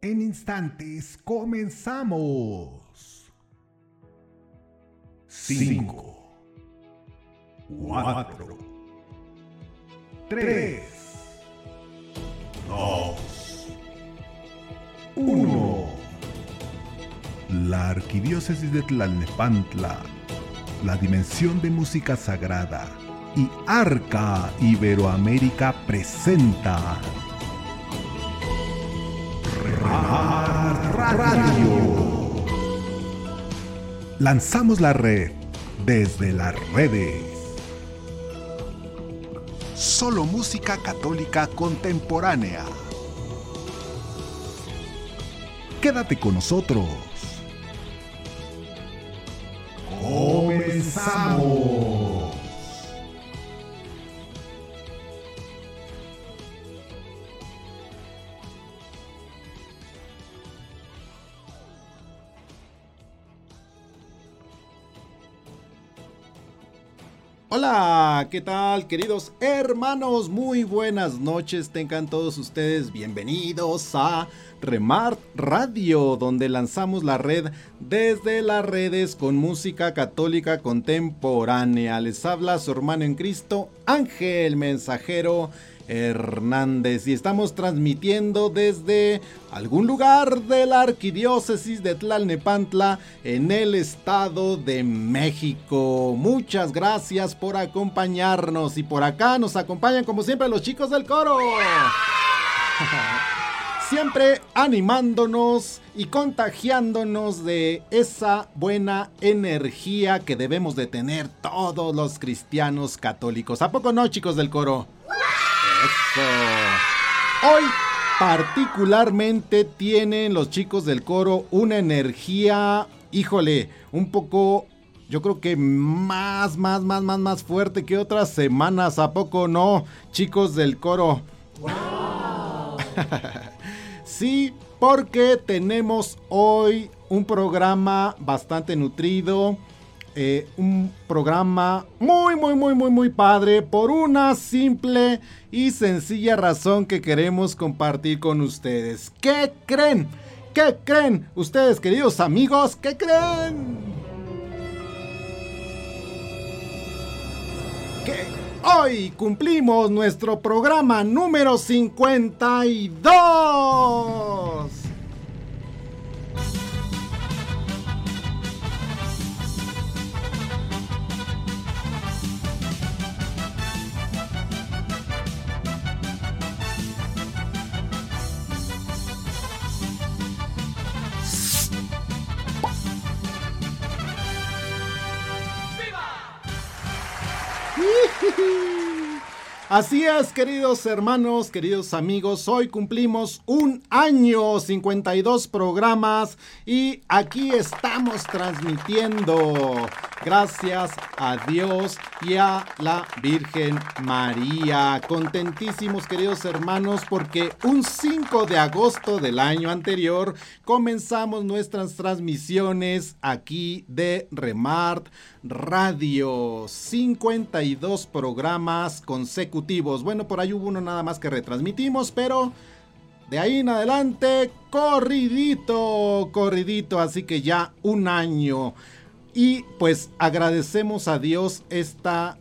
En instantes comenzamos. 5, 4, 3, 2, 1. La Arquidiócesis de Tlalnepantla, la dimensión de música sagrada y Arca Iberoamérica presenta Radio. Lanzamos la red desde las redes. Solo música católica contemporánea. Quédate con nosotros. ¿Qué tal queridos hermanos? Muy buenas noches, tengan todos ustedes bienvenidos a Remart Radio, donde lanzamos la red desde las redes con música católica contemporánea. Les habla su hermano en Cristo, Ángel Mensajero Hernández y estamos transmitiendo desde algún lugar de la arquidiócesis de Tlalnepantla en el estado de México. Muchas gracias por acompañarnos y por acá nos acompañan como siempre los chicos del coro. Siempre animándonos y contagiándonos de esa buena energía que debemos de tener todos los cristianos católicos. ¿A poco no, chicos del coro? Hoy particularmente tienen los chicos del coro una energía, híjole, un poco, yo creo que más, más, más, más, más fuerte que otras semanas. ¿A poco no, chicos del coro? sí, porque tenemos hoy un programa bastante nutrido eh, un programa muy, muy, muy, muy, muy padre por una simple y sencilla razón que queremos compartir con ustedes. ¿Qué creen? ¿Qué creen? Ustedes, queridos amigos, ¿qué creen? Que hoy cumplimos nuestro programa número 52. Así es, queridos hermanos, queridos amigos, hoy cumplimos un año, 52 programas y aquí estamos transmitiendo. Gracias a Dios y a la Virgen María. Contentísimos, queridos hermanos, porque un 5 de agosto del año anterior comenzamos nuestras transmisiones aquí de Remart Radio. 52 programas consecutivos. Bueno, por ahí hubo uno nada más que retransmitimos, pero de ahí en adelante, corridito, corridito. Así que ya un año. Y pues agradecemos a Dios esta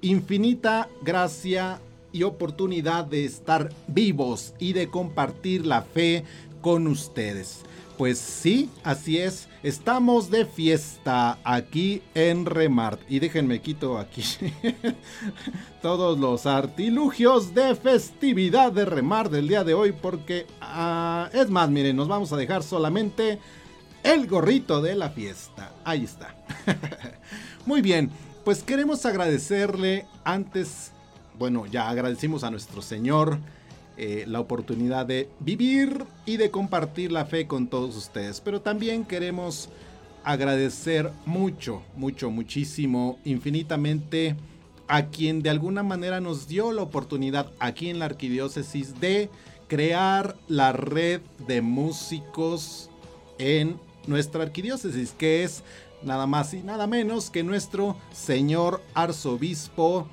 infinita gracia y oportunidad de estar vivos y de compartir la fe con ustedes. Pues sí, así es. Estamos de fiesta aquí en Remart. Y déjenme quito aquí todos los artilugios de festividad de Remart del día de hoy. Porque ah, es más, miren, nos vamos a dejar solamente el gorrito de la fiesta. Ahí está. Muy bien, pues queremos agradecerle antes, bueno, ya agradecimos a nuestro Señor eh, la oportunidad de vivir y de compartir la fe con todos ustedes. Pero también queremos agradecer mucho, mucho, muchísimo, infinitamente a quien de alguna manera nos dio la oportunidad aquí en la arquidiócesis de crear la red de músicos en nuestra arquidiócesis, que es nada más y nada menos que nuestro señor arzobispo,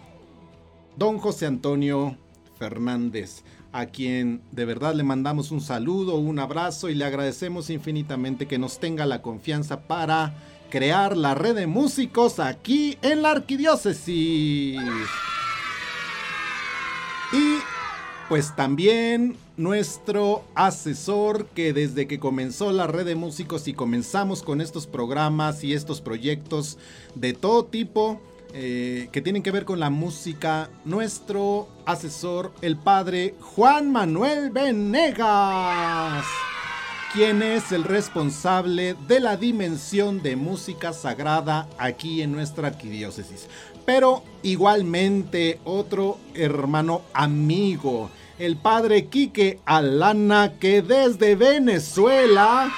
don José Antonio Fernández. A quien de verdad le mandamos un saludo, un abrazo y le agradecemos infinitamente que nos tenga la confianza para crear la red de músicos aquí en la arquidiócesis. Y pues también nuestro asesor que desde que comenzó la red de músicos y comenzamos con estos programas y estos proyectos de todo tipo eh, que tienen que ver con la música, nuestro asesor, el padre Juan Manuel Venegas quien es el responsable de la dimensión de música sagrada aquí en nuestra arquidiócesis. Pero igualmente otro hermano amigo, el padre Quique Alana, que desde Venezuela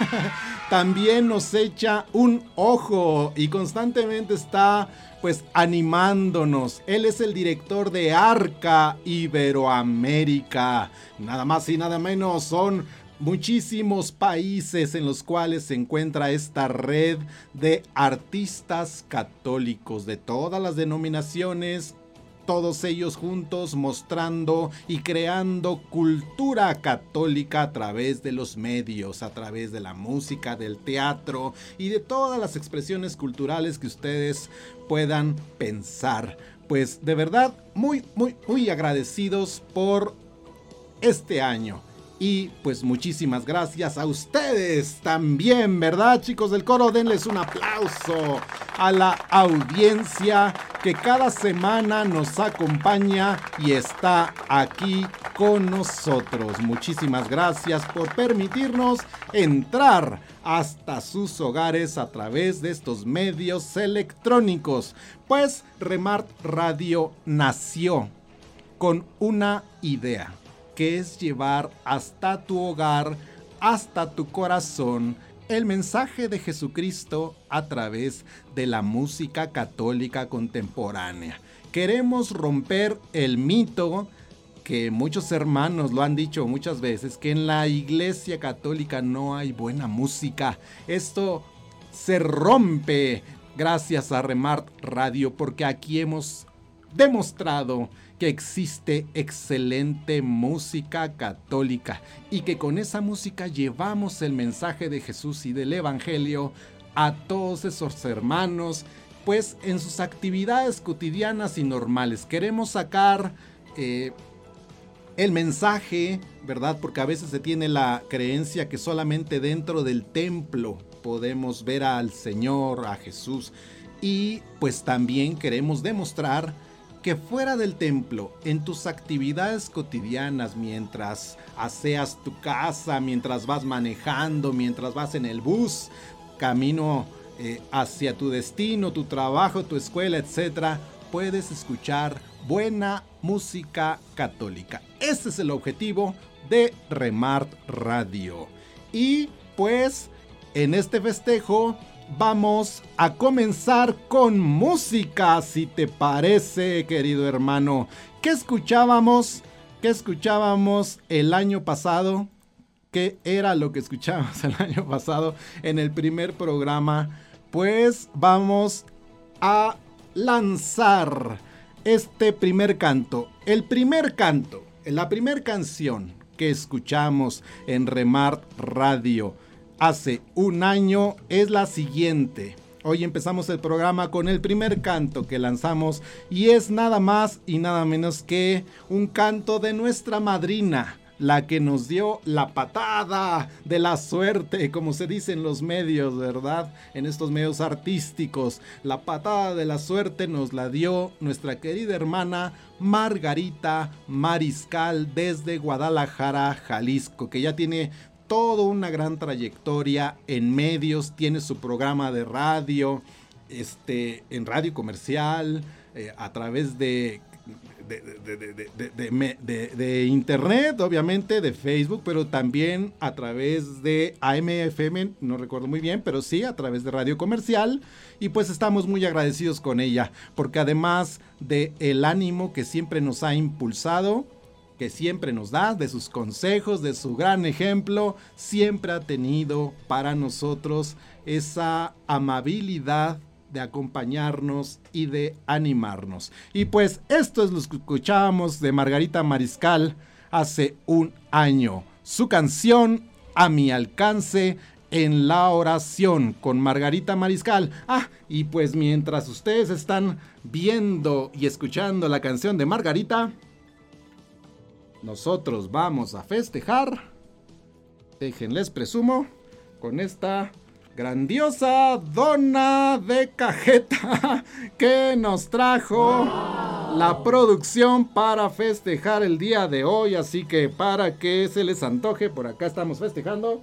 también nos echa un ojo y constantemente está pues animándonos. Él es el director de Arca Iberoamérica. Nada más y nada menos son muchísimos países en los cuales se encuentra esta red de artistas católicos de todas las denominaciones, todos ellos juntos mostrando y creando cultura católica a través de los medios, a través de la música, del teatro y de todas las expresiones culturales que ustedes puedan pensar. Pues de verdad, muy, muy, muy agradecidos por este año y pues muchísimas gracias a ustedes también, ¿verdad chicos del coro? Denles un aplauso a la audiencia que cada semana nos acompaña y está aquí con nosotros. Muchísimas gracias por permitirnos entrar hasta sus hogares a través de estos medios electrónicos. Pues Remart Radio nació con una idea que es llevar hasta tu hogar, hasta tu corazón, el mensaje de Jesucristo a través de la música católica contemporánea. Queremos romper el mito que muchos hermanos lo han dicho muchas veces, que en la iglesia católica no hay buena música. Esto se rompe gracias a Remart Radio porque aquí hemos demostrado que existe excelente música católica y que con esa música llevamos el mensaje de Jesús y del Evangelio a todos esos hermanos, pues en sus actividades cotidianas y normales. Queremos sacar eh, el mensaje, ¿verdad? Porque a veces se tiene la creencia que solamente dentro del templo podemos ver al Señor, a Jesús. Y pues también queremos demostrar que fuera del templo, en tus actividades cotidianas, mientras aseas tu casa, mientras vas manejando, mientras vas en el bus, camino eh, hacia tu destino, tu trabajo, tu escuela, etc., puedes escuchar buena música católica. Ese es el objetivo de Remart Radio. Y pues en este festejo vamos a comenzar con música, si te parece, querido hermano. ¿Qué escuchábamos? ¿Qué escuchábamos el año pasado? ¿Qué era lo que escuchábamos el año pasado en el primer programa? Pues vamos a lanzar este primer canto. El primer canto, la primera canción que escuchamos en Remart Radio hace un año es la siguiente. Hoy empezamos el programa con el primer canto que lanzamos y es nada más y nada menos que un canto de nuestra madrina, la que nos dio la patada de la suerte, como se dice en los medios, ¿verdad? En estos medios artísticos. La patada de la suerte nos la dio nuestra querida hermana Margarita Mariscal desde Guadalajara, Jalisco, que ya tiene toda una gran trayectoria en medios, tiene su programa de radio, este, en radio comercial, eh, a través de de, internet, obviamente, de Facebook, pero también a través de AMFM, no recuerdo muy bien, pero sí a través de radio comercial. Y pues estamos muy agradecidos con ella, porque además de el ánimo que siempre nos ha impulsado, que siempre nos da, de sus consejos, de su gran ejemplo, siempre ha tenido para nosotros esa amabilidad de acompañarnos y de animarnos. Y pues esto es lo que escuchábamos de Margarita Mariscal hace un año. Su canción A mi alcance en la oración con Margarita Mariscal. Ah, y pues mientras ustedes están viendo y escuchando la canción de Margarita, nosotros vamos a festejar. Déjenles presumo con esta grandiosa dona de cajeta que nos trajo la producción para festejar el día de hoy. Así que para que se les antoje, por acá estamos festejando.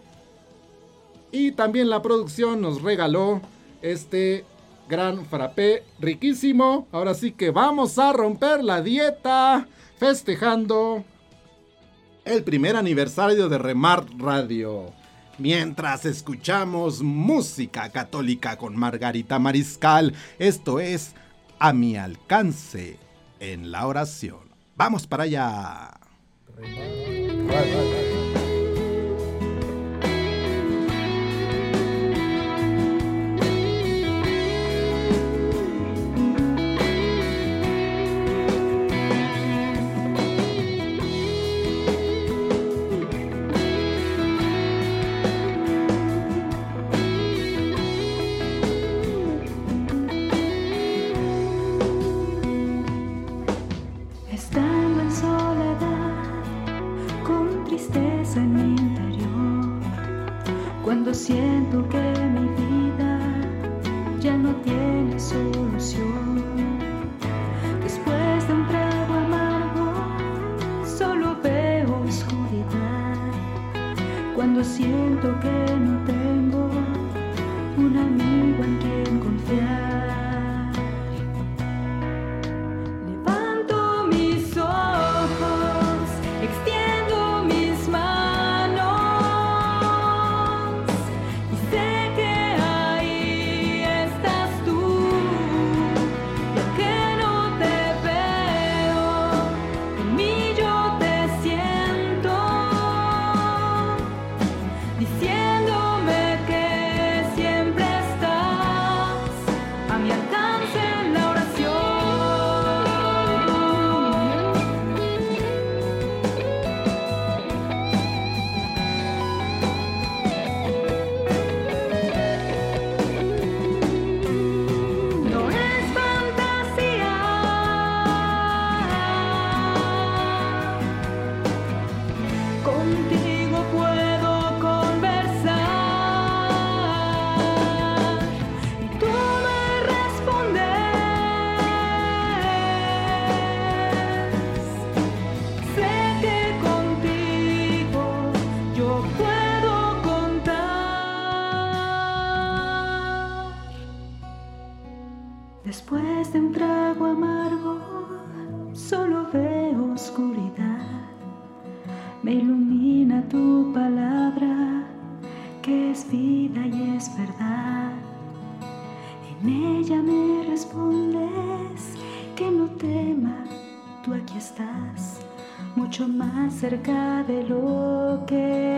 Y también la producción nos regaló este gran frappé riquísimo. Ahora sí que vamos a romper la dieta festejando el primer aniversario de Remar Radio. Mientras escuchamos música católica con Margarita Mariscal, esto es A mi alcance en la oración. Vamos para allá.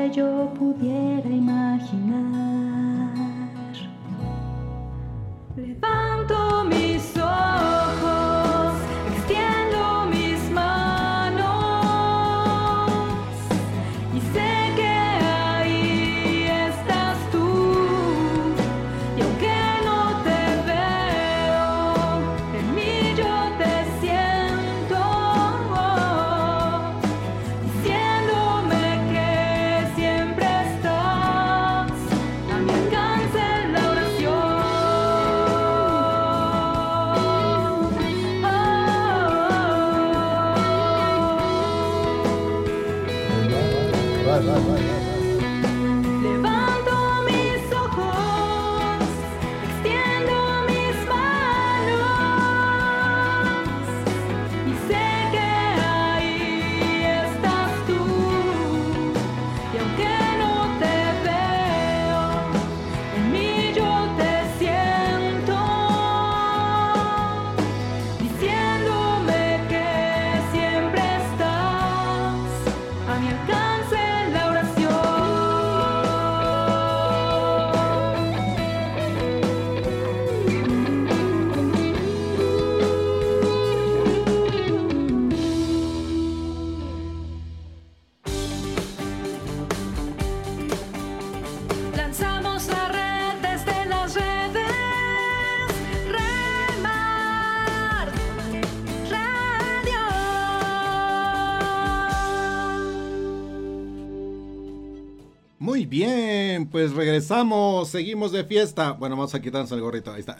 Alcance la oración. Pues regresamos, seguimos de fiesta. Bueno, vamos a quitarnos el gorrito, ahí está.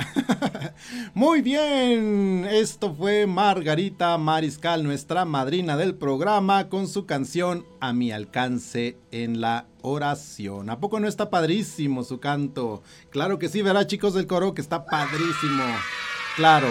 Muy bien, esto fue Margarita Mariscal, nuestra madrina del programa, con su canción A mi alcance en la oración. ¿A poco no está padrísimo su canto? Claro que sí, verá chicos del coro que está padrísimo. Claro.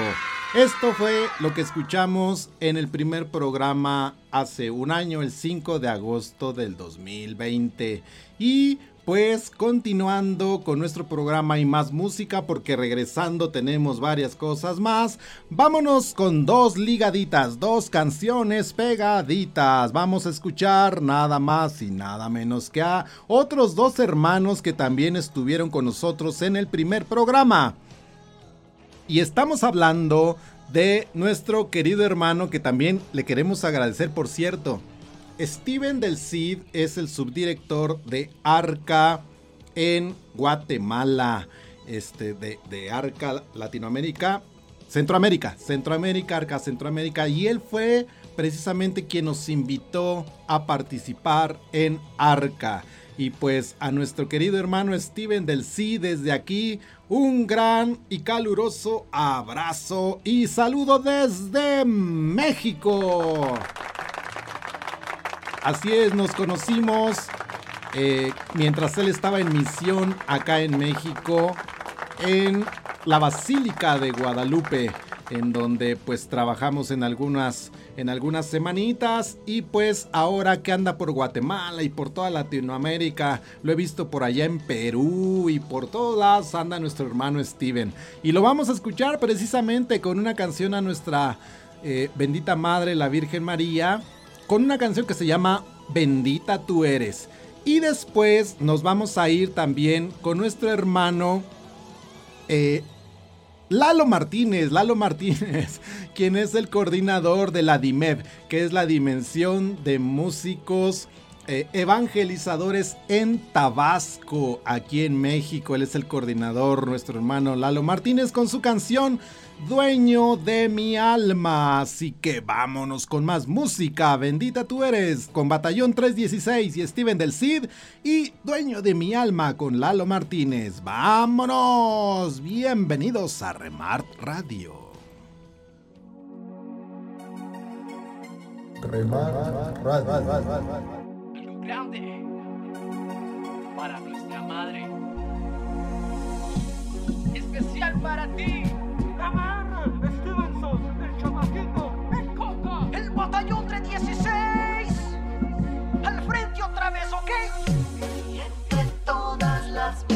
Esto fue lo que escuchamos en el primer programa hace un año, el 5 de agosto del 2020. Y pues continuando con nuestro programa y más música, porque regresando tenemos varias cosas más, vámonos con dos ligaditas, dos canciones pegaditas. Vamos a escuchar nada más y nada menos que a otros dos hermanos que también estuvieron con nosotros en el primer programa. Y estamos hablando de nuestro querido hermano que también le queremos agradecer, por cierto. Steven del Cid es el subdirector de ARCA en Guatemala, este, de, ARCA Latinoamérica, Centroamérica, Centroamérica, ARCA Centroamérica, y él fue precisamente quien nos invitó a participar en ARCA. Y pues a nuestro querido hermano Steven del Sí desde aquí, un gran y caluroso abrazo y saludo desde México. Así es, nos conocimos eh, mientras él estaba en misión acá en México, en la Basílica de Guadalupe, en donde pues trabajamos en algunas en algunas semanitas y pues ahora que anda por Guatemala y por toda Latinoamérica, lo he visto por allá en Perú y por todas anda nuestro hermano Steven. Y lo vamos a escuchar precisamente con una canción a nuestra eh, bendita Madre, la Virgen María, con una canción que se llama Bendita tú eres. Y después nos vamos a ir también con nuestro hermano eh, Lalo Martínez, Lalo Martínez, quien es el coordinador de la DIMEV, que es la Dimensión de Músicos eh, Evangelizadores en Tabasco, aquí en México. Él es el coordinador, nuestro hermano Lalo Martínez, con su canción dueño de mi alma. Así que vámonos con más música. Bendita tú eres con Batallón 316 y Steven del Cid y dueño de mi alma con Lalo Martínez. Vámonos. Bienvenidos a Remart Radio. Remart Radio. Grande para nuestra madre. Especial para ti. Stevenson, el chamaquito, el Coca, el batallón 316. Al frente otra vez, ¿ok? Y entre todas las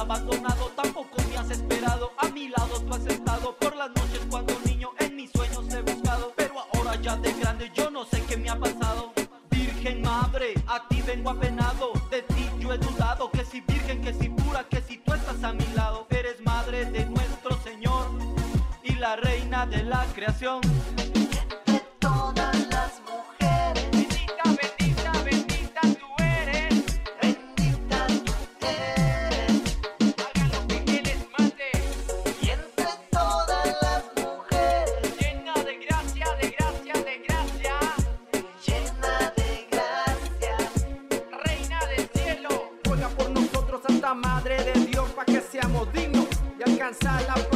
abandonado, tampoco me has esperado. A mi lado tú has estado por las noches cuando niño en mis sueños he buscado. Pero ahora ya de grande yo no sé qué me ha pasado. Virgen madre, a ti vengo apenado. De ti yo he dudado, que si virgen, que si pura, que si tú estás a mi lado. danzar la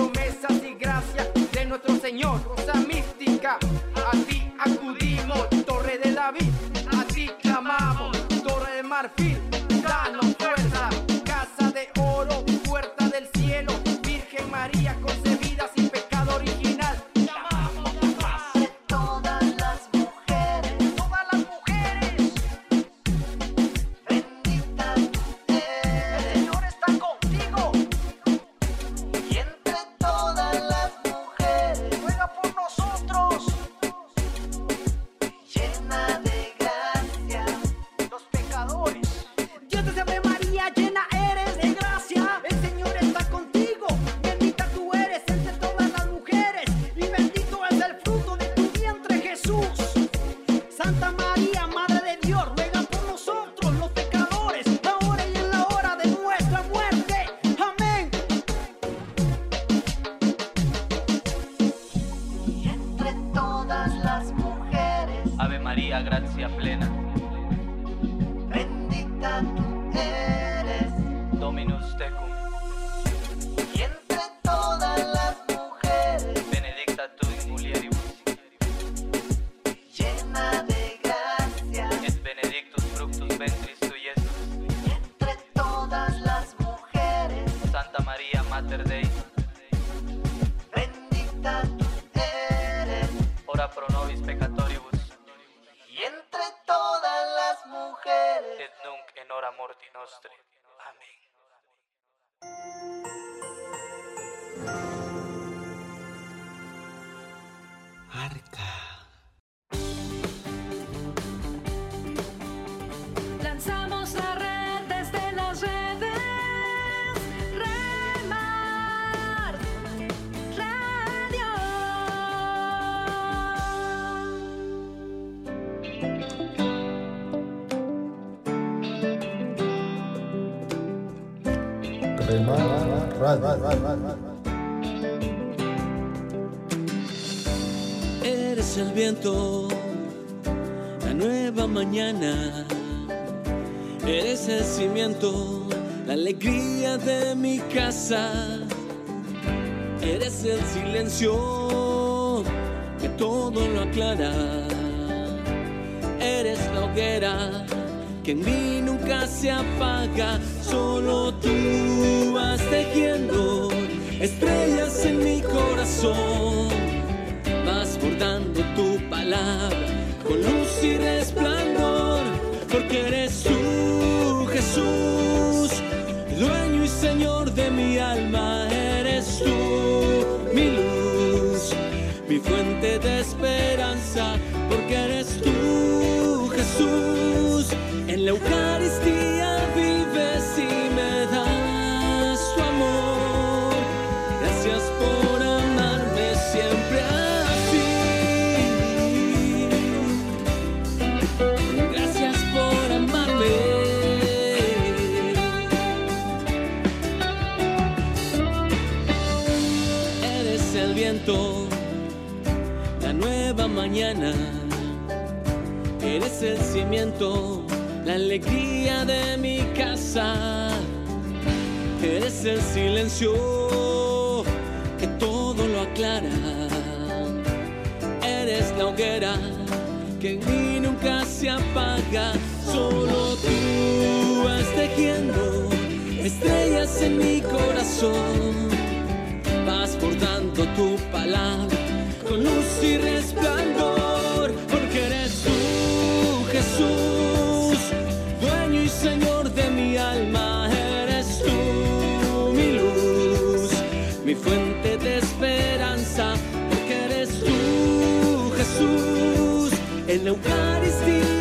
Lanzamos la red desde las redes. Remar Radio. Remar Radio. El viento, la nueva mañana. Eres el cimiento, la alegría de mi casa. Eres el silencio que todo lo aclara. Eres la hoguera que en mí nunca se apaga. Solo tú vas tejiendo estrellas en mi corazón con luz y resplandor, porque eres tú, Jesús, dueño y Señor de mi alma, eres tú, mi luz, mi fuente de esperanza, Eres el cimiento, la alegría de mi casa. Eres el silencio que todo lo aclara. Eres la hoguera que en mí nunca se apaga. Solo tú vas tejiendo estrellas en mi corazón. Vas bordando tu palabra con luz y resplandor. Porque eres tú, Jesús, dueño y Señor de mi alma. Eres tú, mi luz, mi fuente de esperanza. Porque eres tú, Jesús, en la Eucaristía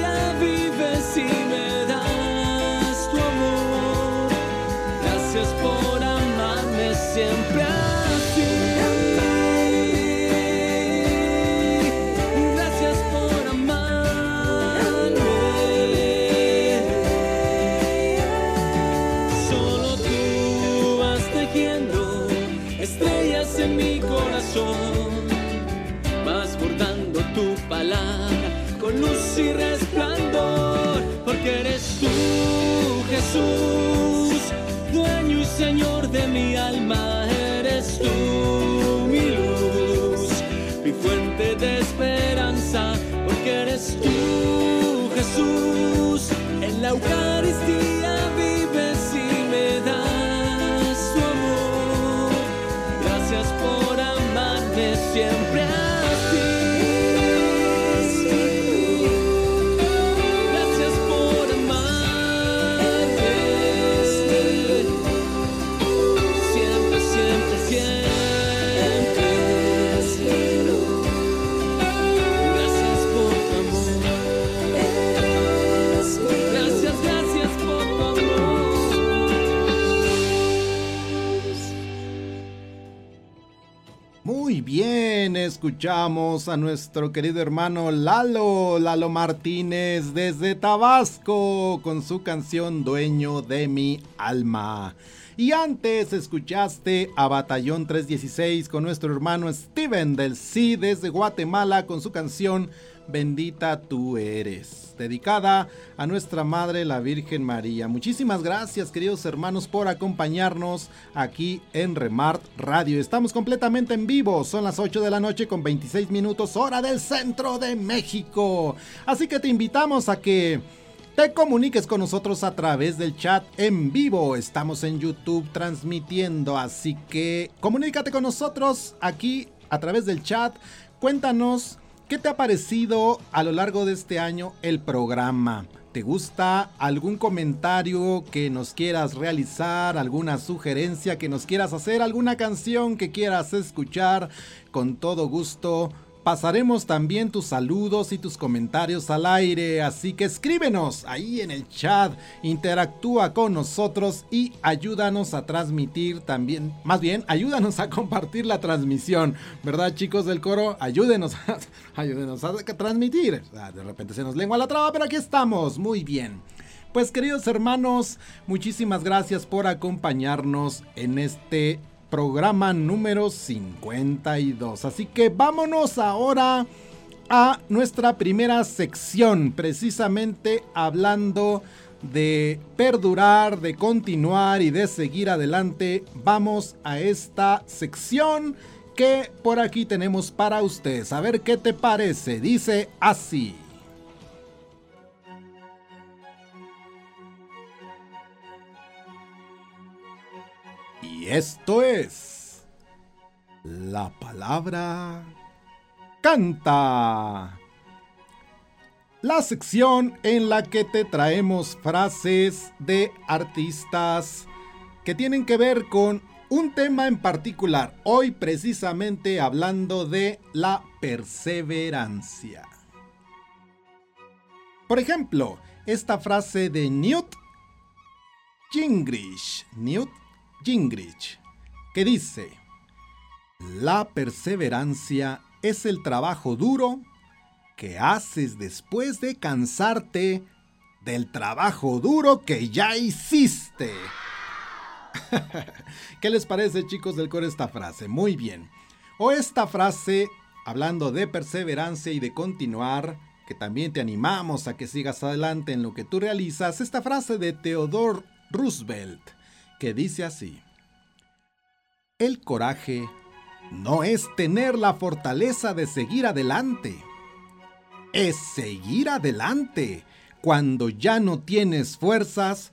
siempre bien, escuchamos a nuestro querido hermano Lalo, Lalo Martínez desde Tabasco con su canción Dueño de mi alma. Y antes escuchaste a Batallón 316 con nuestro hermano Steven del Sí desde Guatemala con su canción Bendita tú eres, dedicada a nuestra Madre la Virgen María. Muchísimas gracias queridos hermanos por acompañarnos aquí en Remart Radio. Estamos completamente en vivo, son las 8 de la noche con 26 minutos hora del centro de México. Así que te invitamos a que te comuniques con nosotros a través del chat en vivo. Estamos en YouTube transmitiendo, así que comunícate con nosotros aquí a través del chat. Cuéntanos ¿Qué te ha parecido a lo largo de este año el programa? ¿Te gusta algún comentario que nos quieras realizar, alguna sugerencia que nos quieras hacer, alguna canción que quieras escuchar? Con todo gusto Pasaremos también tus saludos y tus comentarios al aire, así que escríbenos ahí en el chat, interactúa con nosotros y ayúdanos a transmitir también, más bien, ayúdanos a compartir la transmisión, ¿verdad chicos del coro? Ayúdenos, a, ayúdenos a transmitir. De repente se nos lengua la traba, pero aquí estamos, muy bien. Pues queridos hermanos, muchísimas gracias por acompañarnos en este programa número 52. Así que vámonos ahora a nuestra primera sección, precisamente hablando de perdurar, de continuar y de seguir adelante. Vamos a esta sección que por aquí tenemos para ustedes. A ver qué te parece. Dice así. Esto es la palabra canta. La sección en la que te traemos frases de artistas que tienen que ver con un tema en particular. Hoy precisamente hablando de la perseverancia. Por ejemplo, esta frase de Newt Gingrich. Newt Gingrich, que dice, la perseverancia es el trabajo duro que haces después de cansarte del trabajo duro que ya hiciste. ¿Qué les parece chicos del coro esta frase? Muy bien. O esta frase, hablando de perseverancia y de continuar, que también te animamos a que sigas adelante en lo que tú realizas, esta frase de Theodore Roosevelt que dice así. El coraje no es tener la fortaleza de seguir adelante, es seguir adelante cuando ya no tienes fuerzas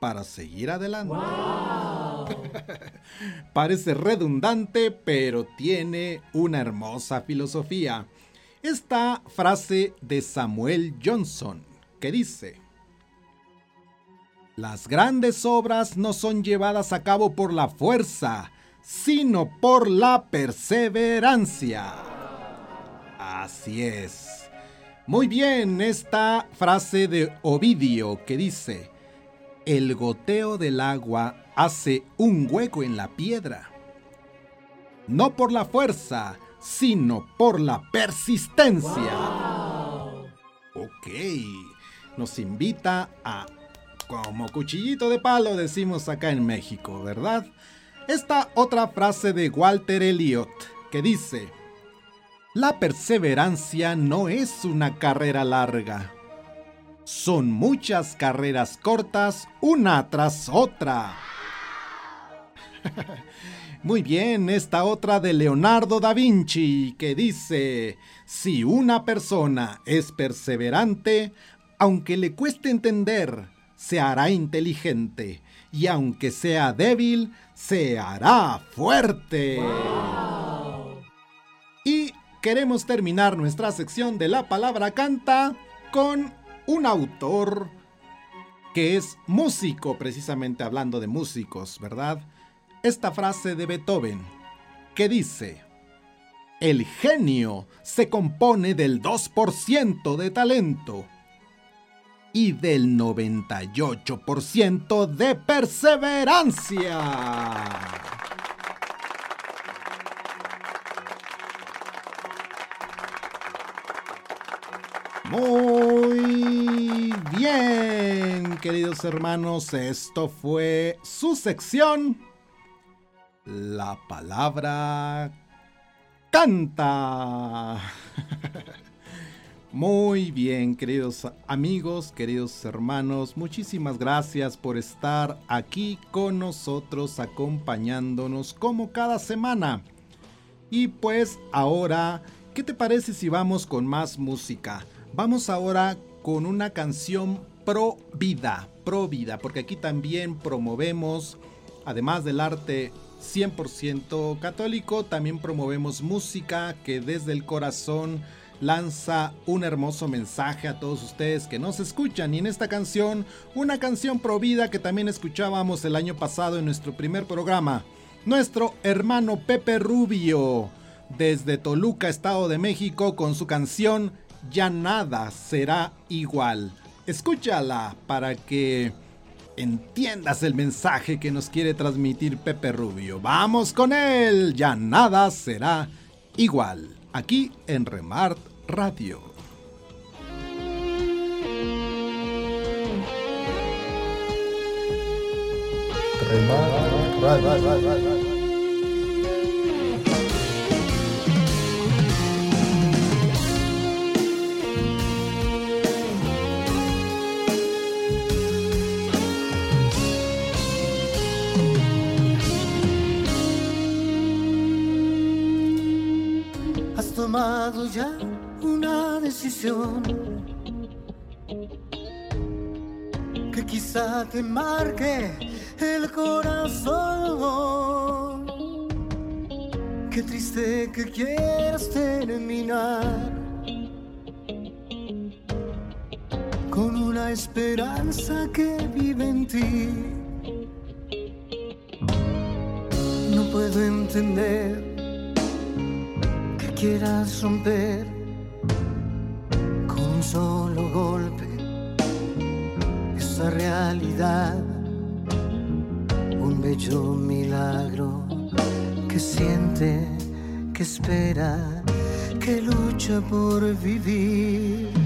para seguir adelante. Parece redundante, pero tiene una hermosa filosofía. Esta frase de Samuel Johnson, que dice, las grandes obras no son llevadas a cabo por la fuerza, sino por la perseverancia. Así es. Muy bien, esta frase de Ovidio que dice, el goteo del agua hace un hueco en la piedra. No por la fuerza, sino por la persistencia. Ok, nos invita a como cuchillito de palo decimos acá en México, ¿verdad? Esta otra frase de Walter Elliot que dice, la perseverancia no es una carrera larga. Son muchas carreras cortas una tras otra. Muy bien, esta otra de Leonardo da Vinci que dice, si una persona es perseverante, aunque le cueste entender, se hará inteligente y aunque sea débil, se hará fuerte. Y queremos terminar nuestra sección de la palabra canta con un autor que es músico, precisamente hablando de músicos, ¿verdad? Esta frase de Beethoven que dice, el genio se compone del 2% de talento y del 98% de perseverancia. Muy bien, queridos hermanos, esto fue su sección. La palabra canta. Muy bien, queridos amigos, queridos hermanos, muchísimas gracias por estar aquí con nosotros, acompañándonos como cada semana. Y pues ahora, ¿qué te parece si vamos con más música? Vamos ahora con una canción pro vida, pro vida, porque aquí también promovemos, además del arte 100% católico, también promovemos música que desde el corazón lanza un hermoso mensaje a todos ustedes que nos escuchan y en esta canción, una canción pro vida que también escuchábamos el año pasado en nuestro primer programa, nuestro hermano Pepe Rubio desde Toluca, Estado de México con su canción Ya nada será igual. Escúchala para que entiendas el mensaje que nos quiere transmitir Pepe Rubio. Vamos con él, ya nada será igual. Aquí en Remart Radio. Radio. Tomado ya una decisión que quizá te marque el corazón. Qué triste que quieras terminar con una esperanza que vive en ti. No puedo entender quieras romper con un solo golpe esa realidad, un bello milagro que siente, que espera, que lucha por vivir.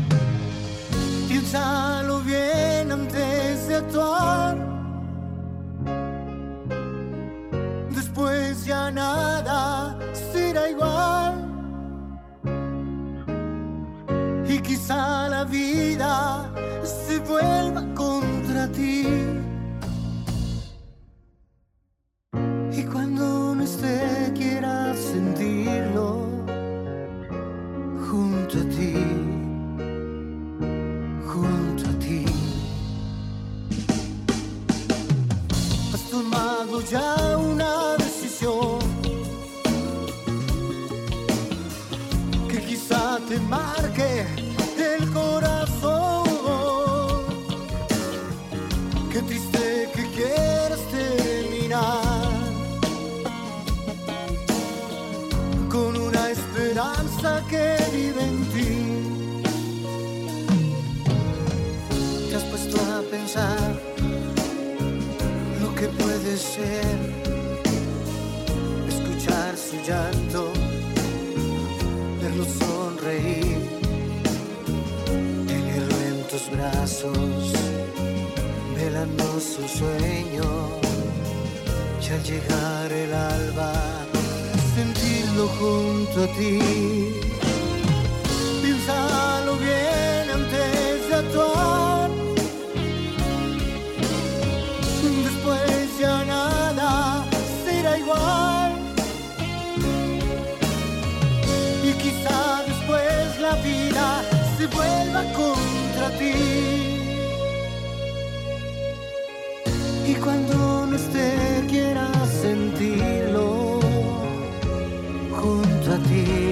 Levanta-te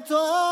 做。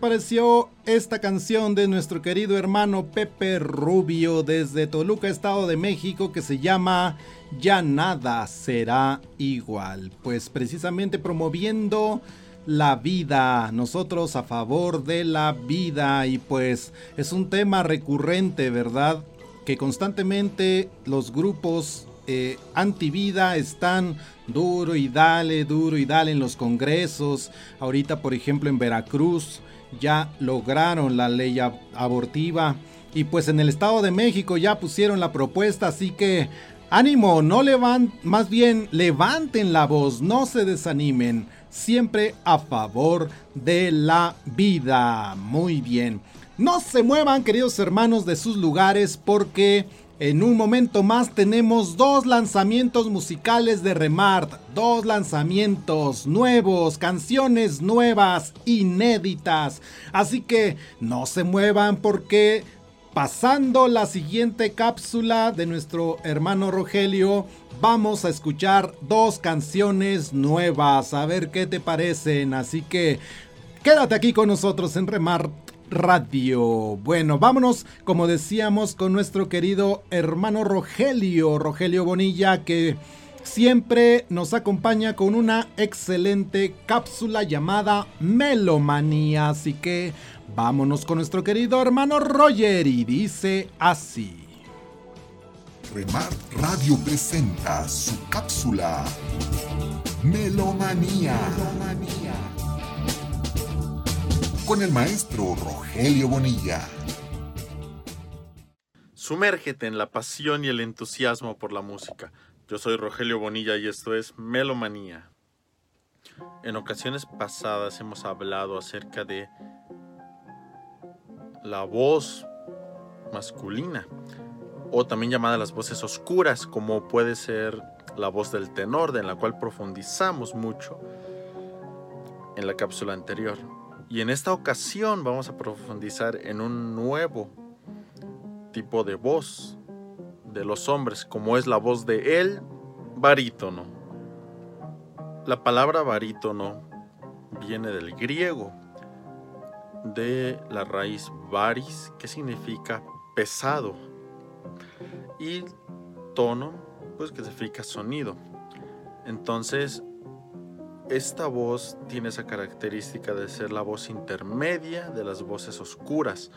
Pareció esta canción de nuestro querido hermano Pepe Rubio desde Toluca, Estado de México, que se llama Ya nada será igual? Pues precisamente promoviendo la vida, nosotros a favor de la vida y pues es un tema recurrente, ¿verdad? Que constantemente los grupos eh, antivida están duro y dale, duro y dale en los congresos. Ahorita, por ejemplo, en Veracruz ya lograron la ley ab- abortiva. Y pues en el Estado de México ya pusieron la propuesta, así que ánimo, no levan, más bien levanten la voz, no se desanimen. Siempre a favor de la vida. Muy bien. No se muevan, queridos hermanos, de sus lugares porque en un momento más tenemos dos lanzamientos musicales de Remart. Dos lanzamientos nuevos, canciones nuevas, inéditas. Así que no se muevan porque pasando la siguiente cápsula de nuestro hermano Rogelio, vamos a escuchar dos canciones nuevas. A ver qué te parecen. Así que quédate aquí con nosotros en Remart Radio. Bueno, vámonos, como decíamos, con nuestro querido hermano Rogelio, Rogelio Bonilla, que siempre nos acompaña con una excelente cápsula llamada Melomanía. Así que vámonos con nuestro querido hermano Roger y dice así. Remar Radio presenta su cápsula Melomanía. Con el maestro Rogelio Bonilla. Sumérgete en la pasión y el entusiasmo por la música. Yo soy Rogelio Bonilla y esto es Melomanía. En ocasiones pasadas hemos hablado acerca de la voz masculina o también llamada las voces oscuras, como puede ser la voz del tenor, en la cual profundizamos mucho en la cápsula anterior. Y en esta ocasión vamos a profundizar en un nuevo tipo de voz de los hombres, como es la voz de el barítono. La palabra barítono viene del griego, de la raíz baris, que significa pesado, y tono, pues que significa sonido. Entonces, esta voz tiene esa característica de ser la voz intermedia de las voces oscuras,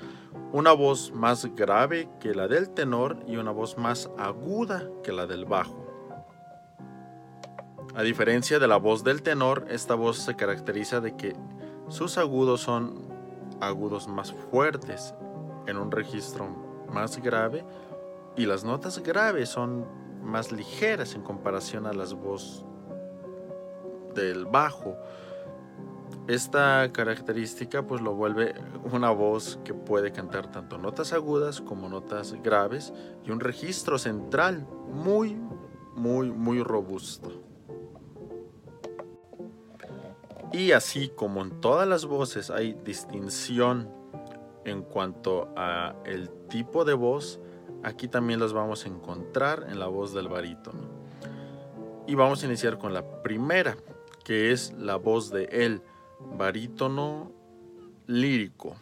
una voz más grave que la del tenor y una voz más aguda que la del bajo. A diferencia de la voz del tenor, esta voz se caracteriza de que sus agudos son agudos más fuertes en un registro más grave y las notas graves son más ligeras en comparación a las voces del bajo. Esta característica pues lo vuelve una voz que puede cantar tanto notas agudas como notas graves y un registro central muy muy muy robusto. Y así como en todas las voces hay distinción en cuanto a el tipo de voz, aquí también las vamos a encontrar en la voz del barítono. Y vamos a iniciar con la primera, que es la voz de el barítono lírico.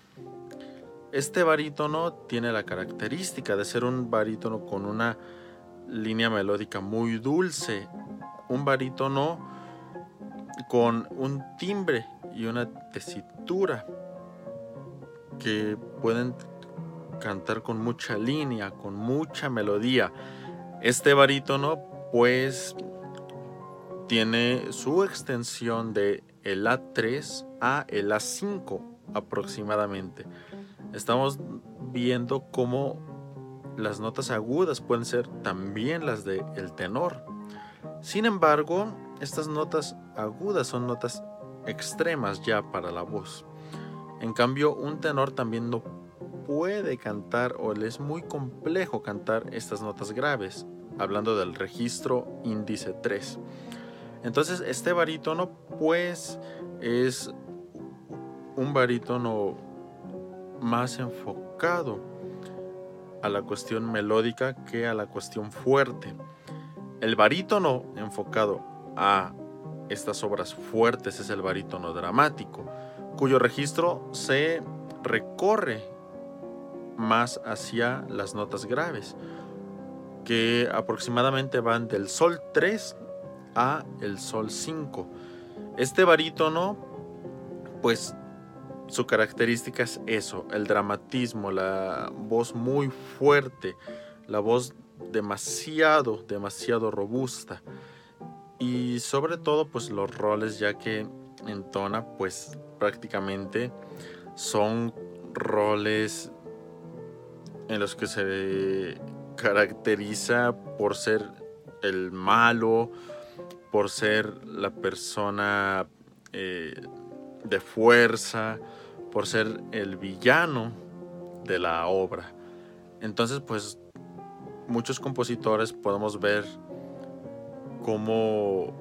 Este barítono tiene la característica de ser un barítono con una línea melódica muy dulce, un barítono con un timbre y una tesitura que pueden cantar con mucha línea, con mucha melodía. Este barítono pues tiene su extensión de el A3 a el A5 aproximadamente. Estamos viendo cómo las notas agudas pueden ser también las del el tenor. Sin embargo, estas notas agudas son notas extremas ya para la voz. En cambio, un tenor también no puede cantar o le es muy complejo cantar estas notas graves, hablando del registro índice 3. Entonces, este barítono pues es un barítono más enfocado a la cuestión melódica que a la cuestión fuerte. El barítono enfocado a estas obras fuertes es el barítono dramático, cuyo registro se recorre más hacia las notas graves, que aproximadamente van del sol 3 a el sol 5. Este barítono, pues su característica es eso, el dramatismo, la voz muy fuerte, la voz demasiado, demasiado robusta. Y sobre todo, pues los roles ya que entona, pues prácticamente son roles en los que se caracteriza por ser el malo, por ser la persona eh, de fuerza, por ser el villano de la obra. Entonces, pues muchos compositores podemos ver cómo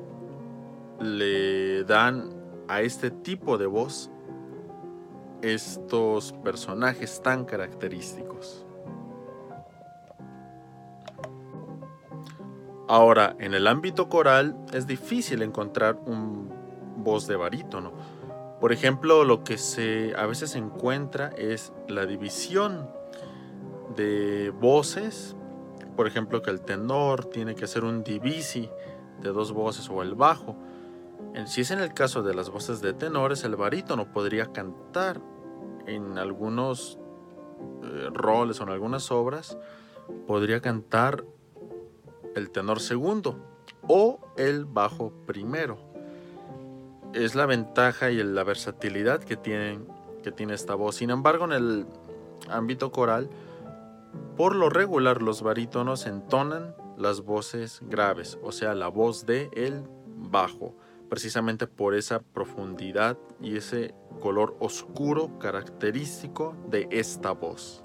le dan a este tipo de voz estos personajes tan característicos. Ahora, en el ámbito coral es difícil encontrar un voz de barítono. Por ejemplo, lo que se a veces encuentra es la división de voces. Por ejemplo, que el tenor tiene que hacer un divisi de dos voces o el bajo. Si es en el caso de las voces de tenores, el barítono podría cantar en algunos eh, roles o en algunas obras, podría cantar el tenor segundo o el bajo primero. Es la ventaja y la versatilidad que, que tiene esta voz. Sin embargo, en el ámbito coral, por lo regular los barítonos entonan las voces graves, o sea, la voz de el bajo, precisamente por esa profundidad y ese color oscuro característico de esta voz.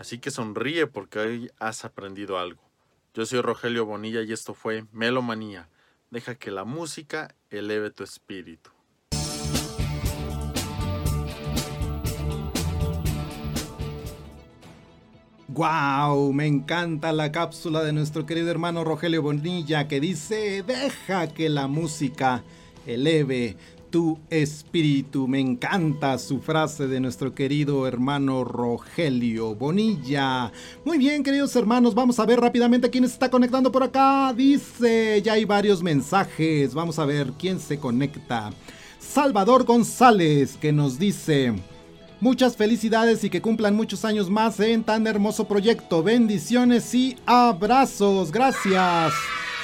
Así que sonríe porque hoy has aprendido algo. Yo soy Rogelio Bonilla y esto fue Melomanía. Deja que la música eleve tu espíritu. ¡Wow! Me encanta la cápsula de nuestro querido hermano Rogelio Bonilla que dice, deja que la música eleve tu espíritu. Me encanta su frase de nuestro querido hermano Rogelio Bonilla. Muy bien, queridos hermanos, vamos a ver rápidamente quién se está conectando por acá. Dice, ya hay varios mensajes. Vamos a ver quién se conecta. Salvador González, que nos dice... Muchas felicidades y que cumplan muchos años más en tan hermoso proyecto. Bendiciones y abrazos. Gracias.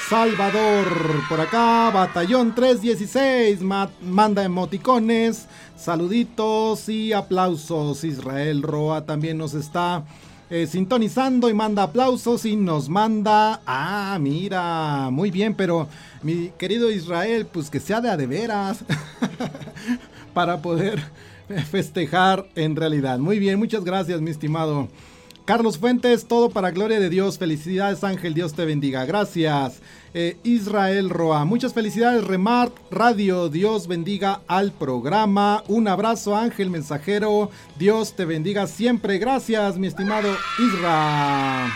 Salvador. Por acá, Batallón 316, manda emoticones, saluditos y aplausos. Israel Roa también nos está eh, sintonizando y manda aplausos y nos manda... Ah, mira, muy bien, pero mi querido Israel, pues que sea de a de veras para poder festejar en realidad. Muy bien, muchas gracias, mi estimado. Carlos Fuentes, todo para gloria de Dios. Felicidades Ángel, Dios te bendiga. Gracias. Eh, Israel Roa, muchas felicidades Remart Radio, Dios bendiga al programa. Un abrazo Ángel Mensajero, Dios te bendiga siempre. Gracias mi estimado Israel.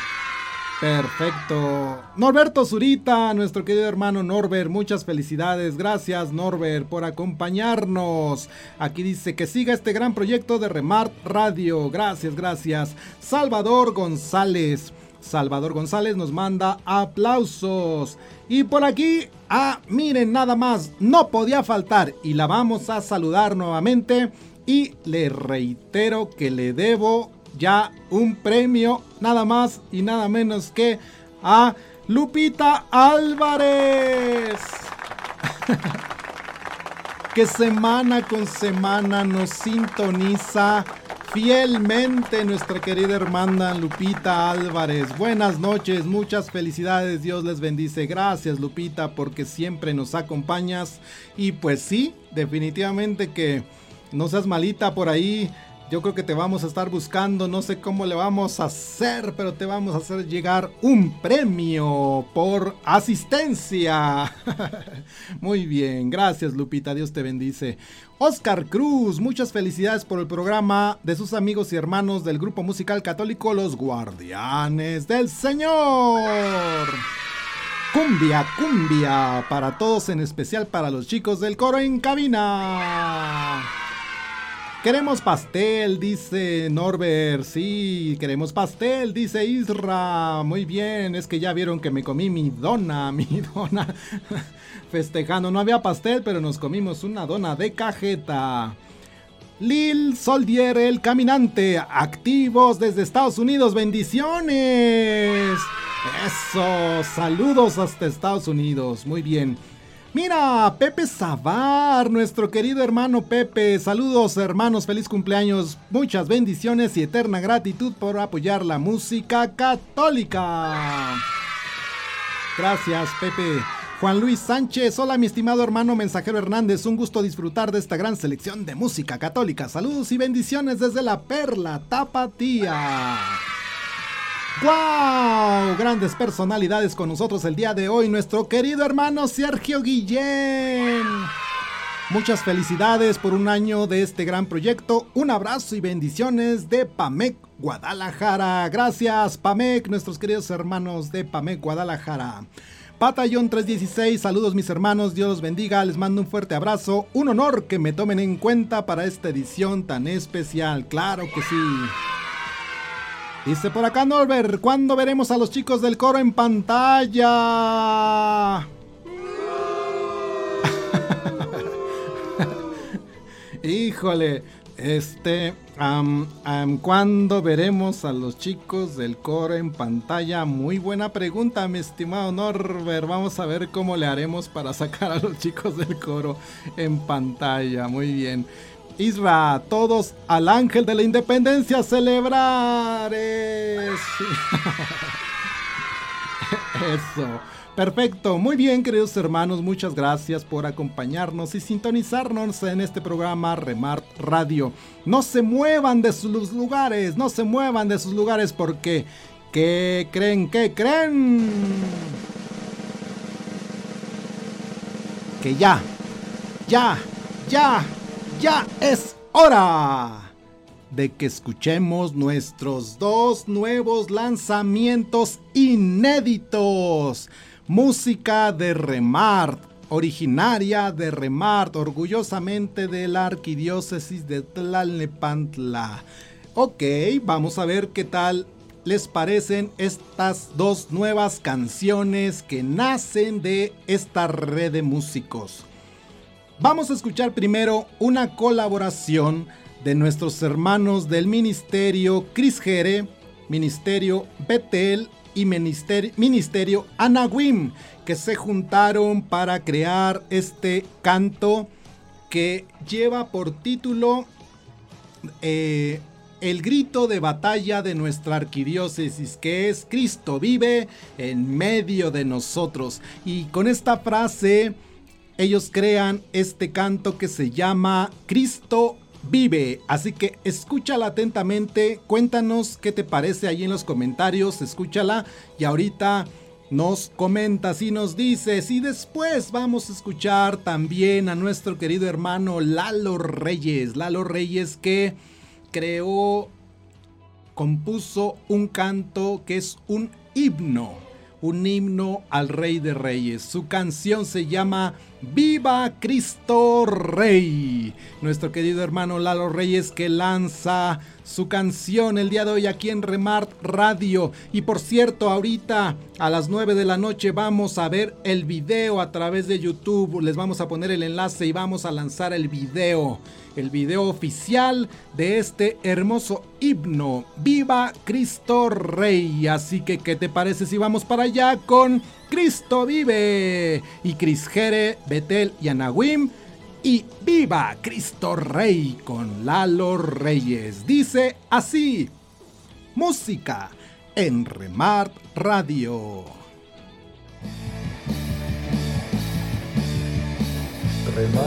Perfecto. Norberto Zurita, nuestro querido hermano Norbert, muchas felicidades. Gracias Norbert por acompañarnos. Aquí dice que siga este gran proyecto de Remart Radio. Gracias, gracias. Salvador González. Salvador González nos manda aplausos. Y por aquí, ah, miren nada más, no podía faltar. Y la vamos a saludar nuevamente. Y le reitero que le debo ya un premio nada más y nada menos que a Lupita Álvarez. que semana con semana nos sintoniza fielmente nuestra querida hermana Lupita Álvarez. Buenas noches, muchas felicidades, Dios les bendice. Gracias Lupita porque siempre nos acompañas. Y pues sí, definitivamente que no seas malita por ahí. Yo creo que te vamos a estar buscando, no sé cómo le vamos a hacer, pero te vamos a hacer llegar un premio por asistencia. Muy bien, gracias Lupita, Dios te bendice. Oscar Cruz, muchas felicidades por el programa de sus amigos y hermanos del grupo musical católico Los Guardianes del Señor. Cumbia, cumbia, para todos, en especial para los chicos del coro en cabina. Queremos pastel, dice Norbert. Sí, queremos pastel, dice Isra. Muy bien, es que ya vieron que me comí mi dona, mi dona. Festejando, no había pastel, pero nos comimos una dona de cajeta. Lil Soldier, el caminante, activos desde Estados Unidos, bendiciones. Eso, saludos hasta Estados Unidos, muy bien. Mira, Pepe Zavar, nuestro querido hermano Pepe. Saludos hermanos, feliz cumpleaños, muchas bendiciones y eterna gratitud por apoyar la música católica. Gracias Pepe. Juan Luis Sánchez, hola mi estimado hermano mensajero Hernández, un gusto disfrutar de esta gran selección de música católica. Saludos y bendiciones desde la Perla Tapatía. ¡Wow! Grandes personalidades con nosotros el día de hoy, nuestro querido hermano Sergio Guillén. Muchas felicidades por un año de este gran proyecto. Un abrazo y bendiciones de Pamec Guadalajara. Gracias Pamec, nuestros queridos hermanos de Pamec Guadalajara. Patallón 316, saludos mis hermanos, Dios los bendiga, les mando un fuerte abrazo, un honor que me tomen en cuenta para esta edición tan especial, claro que sí. Dice por acá Norbert, ¿cuándo veremos a los chicos del coro en pantalla? Híjole, este, ¿cuándo veremos a los chicos del coro en pantalla? Muy buena pregunta, mi estimado Norbert. Vamos a ver cómo le haremos para sacar a los chicos del coro en pantalla. Muy bien. Isra, todos al ángel de la independencia celebrar. Eso. Perfecto, muy bien queridos hermanos, muchas gracias por acompañarnos y sintonizarnos en este programa Remart Radio. No se muevan de sus lugares, no se muevan de sus lugares porque ¿qué creen? ¿Qué creen? Que ya, ya, ya, ya es hora de que escuchemos nuestros dos nuevos lanzamientos inéditos. Música de Remart, originaria de Remart, orgullosamente de la arquidiócesis de Tlalnepantla. Ok, vamos a ver qué tal les parecen estas dos nuevas canciones que nacen de esta red de músicos. Vamos a escuchar primero una colaboración de nuestros hermanos del Ministerio Cris Jere, Ministerio Betel y Ministerio, Ministerio Anawim, que se juntaron para crear este canto que lleva por título eh, El grito de batalla de nuestra arquidiócesis, que es Cristo vive en medio de nosotros. Y con esta frase ellos crean este canto que se llama Cristo vive. Así que escúchala atentamente, cuéntanos qué te parece ahí en los comentarios, escúchala y ahorita nos comentas y nos dices. Y después vamos a escuchar también a nuestro querido hermano Lalo Reyes. Lalo Reyes que creó, compuso un canto que es un himno. Un himno al Rey de Reyes. Su canción se llama Viva Cristo Rey. Nuestro querido hermano Lalo Reyes que lanza su canción el día de hoy aquí en Remart Radio. Y por cierto, ahorita a las 9 de la noche vamos a ver el video a través de YouTube. Les vamos a poner el enlace y vamos a lanzar el video. El video oficial de este hermoso himno. Viva Cristo Rey. Así que, ¿qué te parece si vamos para allá con Cristo vive? Y Cris Jere, Betel y Anawim y Viva Cristo Rey con Lalo Reyes. Dice así, música en Remar Radio. Remar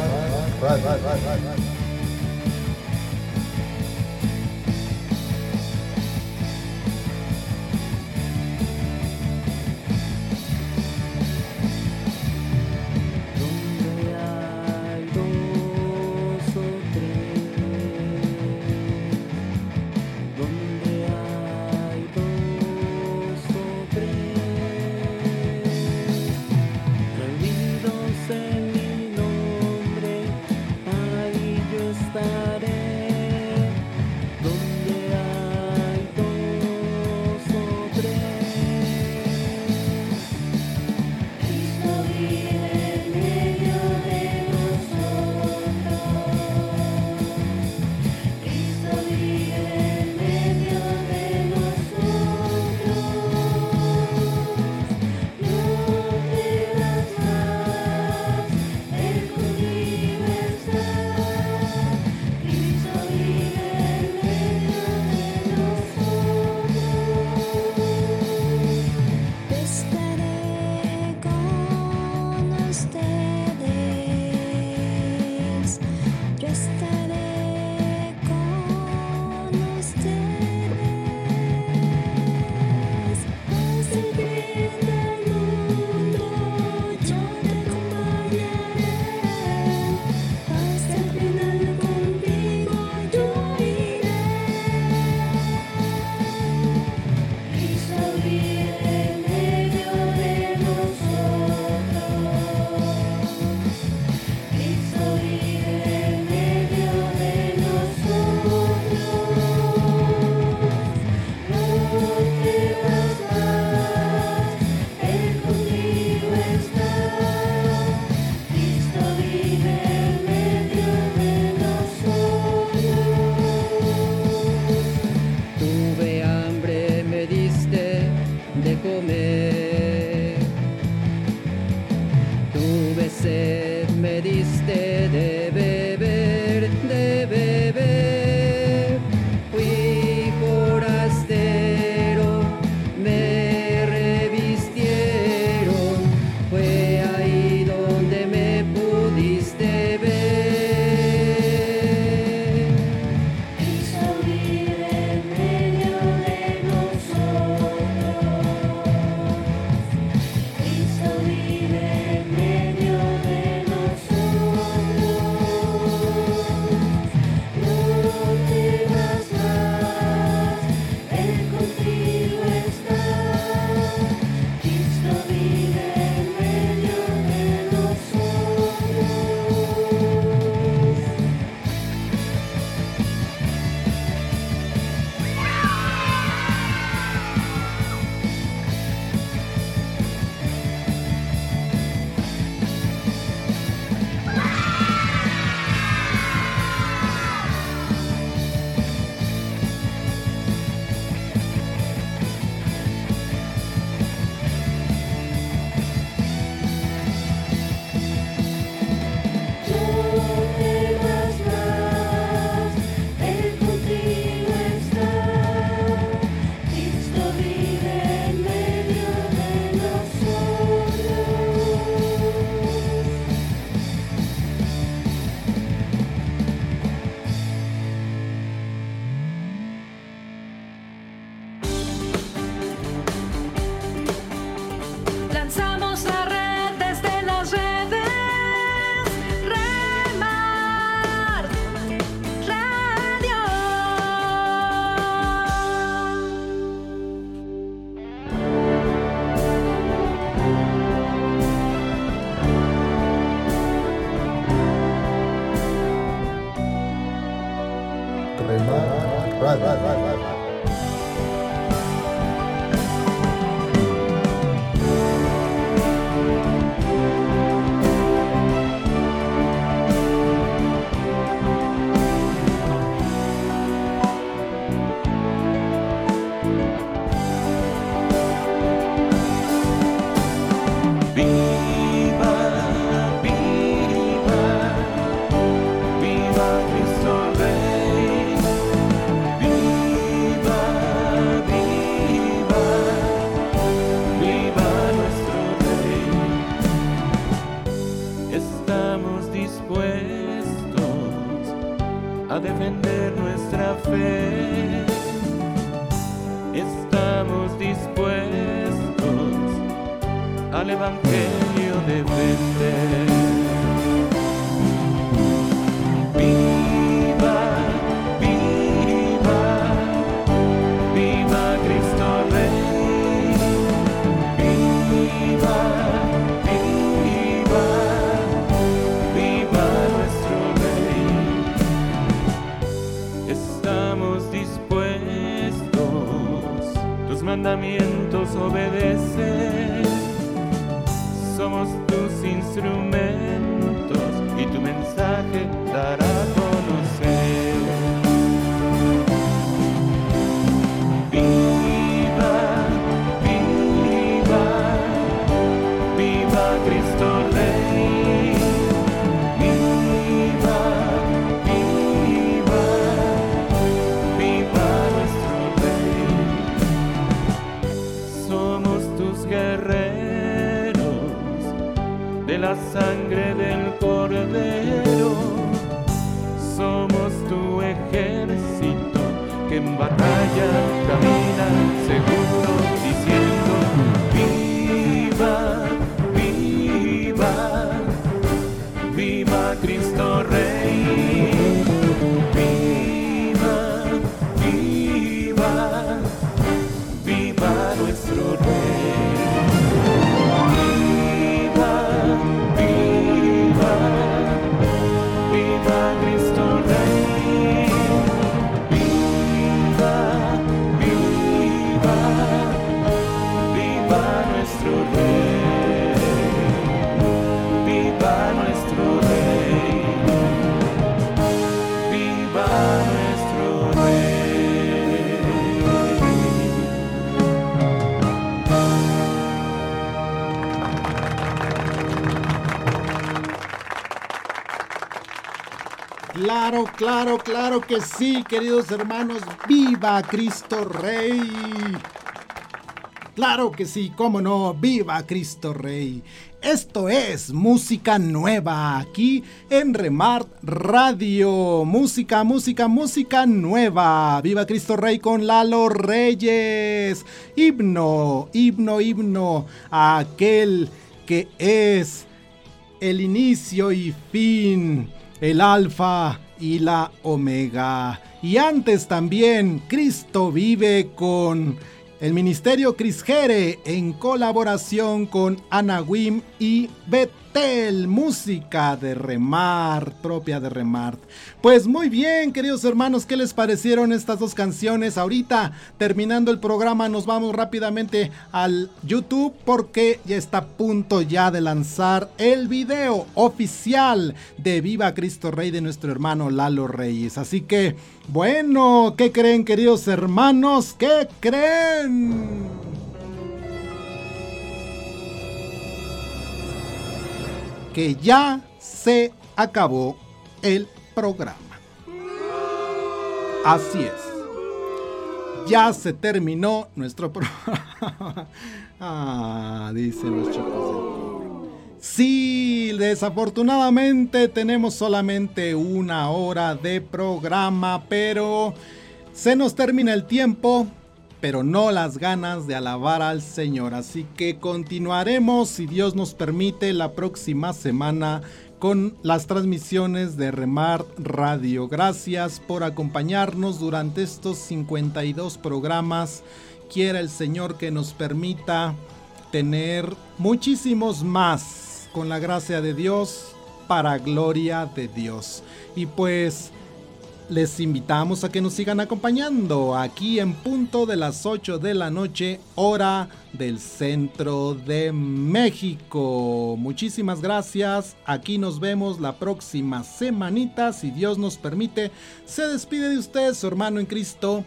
Radio. Claro, claro, claro que sí, queridos hermanos. ¡Viva Cristo Rey! Claro que sí, cómo no, viva Cristo Rey. Esto es música nueva aquí en Remart Radio. Música, música, música nueva. Viva Cristo Rey con Lalo Reyes. Himno, himno, himno aquel que es el inicio y fin, el alfa y la omega. Y antes también, Cristo vive con el Ministerio Crisgere en colaboración con Ana Wim y Música de Remart, propia de Remart. Pues muy bien, queridos hermanos, ¿qué les parecieron estas dos canciones? Ahorita, terminando el programa, nos vamos rápidamente al YouTube porque ya está a punto ya de lanzar el video oficial de Viva Cristo Rey de nuestro hermano Lalo Reyes. Así que, bueno, ¿qué creen, queridos hermanos? ¿Qué creen? Que ya se acabó el programa. Así es. Ya se terminó nuestro programa. ah, dicen los chicos. Sí, desafortunadamente tenemos solamente una hora de programa, pero se nos termina el tiempo, pero no las ganas de alabar al Señor. Así que continuaremos, si Dios nos permite, la próxima semana con las transmisiones de Remar Radio. Gracias por acompañarnos durante estos 52 programas. Quiera el Señor que nos permita tener muchísimos más con la gracia de Dios para gloria de Dios. Y pues les invitamos a que nos sigan acompañando aquí en punto de las 8 de la noche, hora del centro de México. Muchísimas gracias. Aquí nos vemos la próxima semanita, si Dios nos permite. Se despide de usted su hermano en Cristo.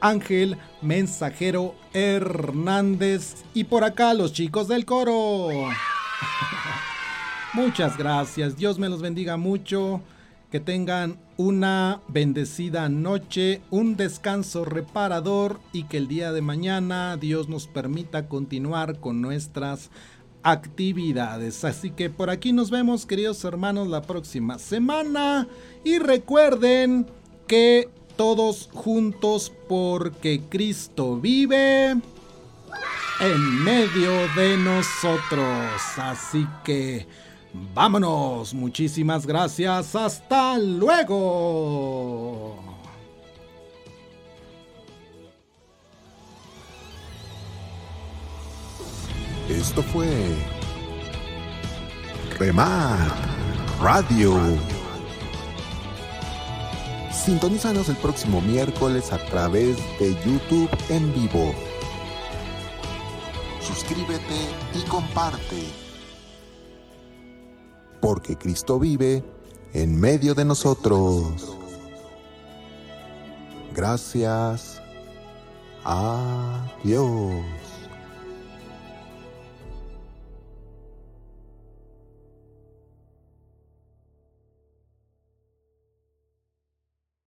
Ángel Mensajero Hernández y por acá los chicos del coro. Muchas gracias, Dios me los bendiga mucho, que tengan una bendecida noche, un descanso reparador y que el día de mañana Dios nos permita continuar con nuestras actividades. Así que por aquí nos vemos, queridos hermanos, la próxima semana. Y recuerden que todos juntos, porque Cristo vive en medio de nosotros. Así que vámonos. Muchísimas gracias. Hasta luego. Esto fue Remar Radio. Sintonízanos el próximo miércoles a través de YouTube en vivo. Suscríbete y comparte. Porque Cristo vive en medio de nosotros. Gracias. Adiós.